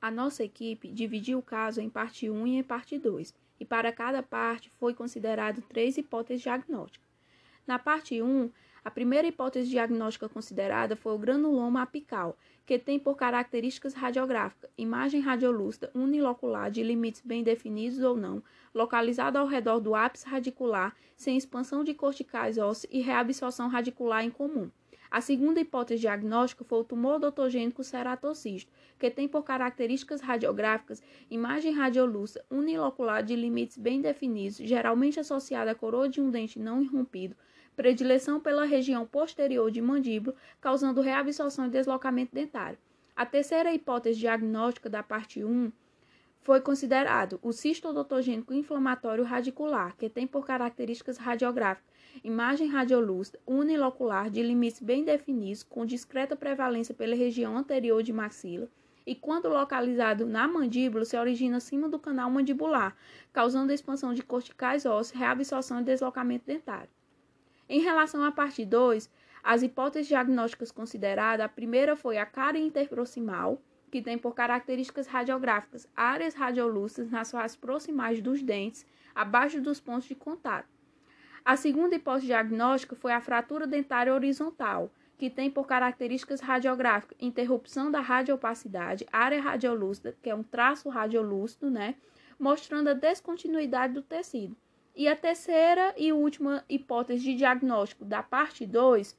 A nossa equipe dividiu o caso em parte 1 e em parte 2, e para cada parte foi considerado três hipóteses diagnósticas. Na parte 1, a primeira hipótese diagnóstica considerada foi o granuloma apical, que tem por características radiográficas imagem radiolúcida unilocular de limites bem definidos ou não, localizado ao redor do ápice radicular, sem expansão de corticais ósseos e reabsorção radicular em comum. A segunda hipótese diagnóstica foi o tumor odontogênico ceratocisto, que tem por características radiográficas imagem radiolúcida unilocular de limites bem definidos, geralmente associada à coroa de um dente não irrompido, predileção pela região posterior de mandíbula, causando reabsorção e deslocamento dentário. A terceira hipótese diagnóstica da parte 1 foi considerado o cisto odontogênico inflamatório radicular, que tem por características radiográficas imagem radiolúcida unilocular de limites bem definidos, com discreta prevalência pela região anterior de maxila, e quando localizado na mandíbula, se origina acima do canal mandibular, causando expansão de corticais ósseos, reabsorção e deslocamento dentário. Em relação à parte 2, as hipóteses diagnósticas consideradas, a primeira foi a cárie interproximal, que tem por características radiográficas áreas radiolúcidas nas faces proximais dos dentes, abaixo dos pontos de contato. A segunda hipótese diagnóstica foi a fratura dentária horizontal, que tem por características radiográficas interrupção da radiopacidade, área radiolúcida, que é um traço radiolúcido, né, mostrando a descontinuidade do tecido. E a terceira e última hipótese de diagnóstico da parte 2,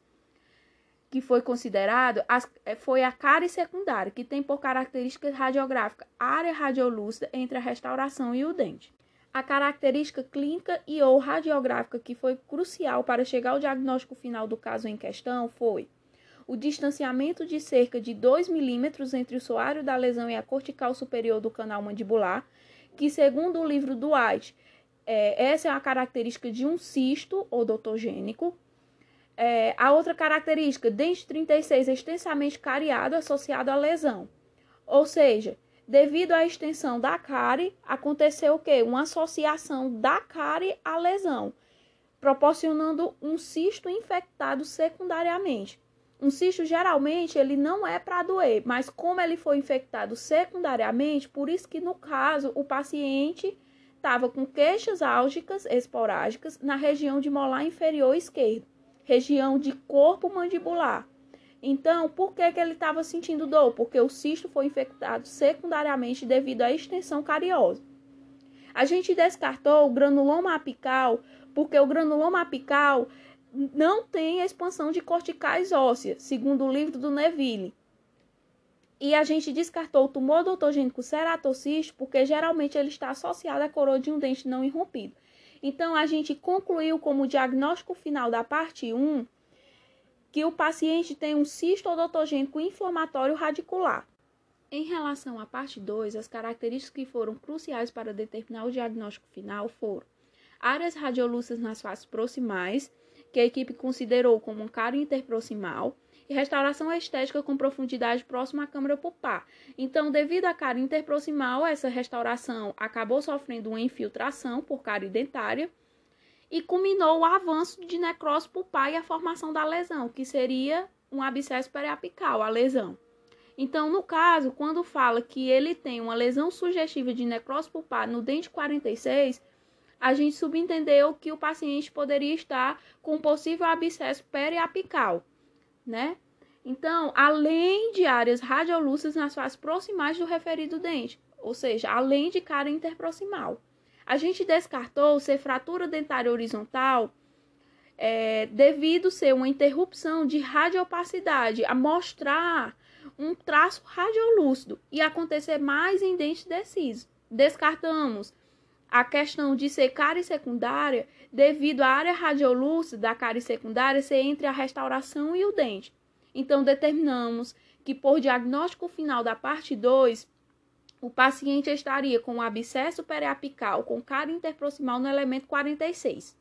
que foi considerado, eh, foi a cárie secundária, que tem por característica radiográfica área radiolúcida entre a restauração e o dente. A característica clínica e ou radiográfica que foi crucial para chegar ao diagnóstico final do caso em questão foi o distanciamento de cerca de 2 milímetros entre o soário da lesão e a cortical superior do canal mandibular, que, segundo o livro do White, é, essa é uma característica de um cisto odontogênico. É, a outra característica, dente 36 extensamente cariado associado à lesão. Ou seja, devido à extensão da cárie, aconteceu o quê? Uma associação da cárie à lesão, proporcionando um cisto infectado secundariamente. Um cisto geralmente ele não é para doer, mas como ele foi infectado secundariamente, por isso que no caso o paciente estava com queixas álgicas esporádicas na região de molar inferior esquerdo, região de corpo mandibular. Então, por que, que ele estava sentindo dor? Porque o cisto foi infectado secundariamente devido à extensão cariosa. A gente descartou o granuloma apical porque o granuloma apical não tem expansão de corticais ósseas, segundo o livro do Neville. E a gente descartou o tumor odontogênico ceratocisto porque geralmente ele está associado à coroa de um dente não irrompido. Então a gente concluiu como diagnóstico final da parte 1 que o paciente tem um cisto odontogênico inflamatório radicular. Em relação à parte 2, as características que foram cruciais para determinar o diagnóstico final foram áreas radiolúcidas nas faces proximais, que a equipe considerou como um cárie interproximal, e restauração estética com profundidade próxima à câmara pulpar. Então, devido à cárie interproximal, essa restauração acabou sofrendo uma infiltração por cárie dentária e culminou o avanço de necrose pulpar e a formação da lesão, que seria um abscesso periapical, a lesão. Então, no caso, quando fala que ele tem uma lesão sugestiva de necrose pulpar no dente 46, a gente subentendeu que o paciente poderia estar com possível abscesso periapical né? Então, além de áreas radiolúcidas nas faces proximais do referido dente, ou seja, além de cara interproximal. A gente descartou ser fratura dentária horizontal é, devido ser uma interrupção de radiopacidade, a mostrar um traço radiolúcido e acontecer mais em dente deciso. Descartamos a questão de ser cárie secundária devido à área radiolúcida da cárie secundária ser entre a restauração e o dente. Então, determinamos que, por diagnóstico final da parte 2, o paciente estaria com um abscesso periapical com cárie interproximal no elemento 46.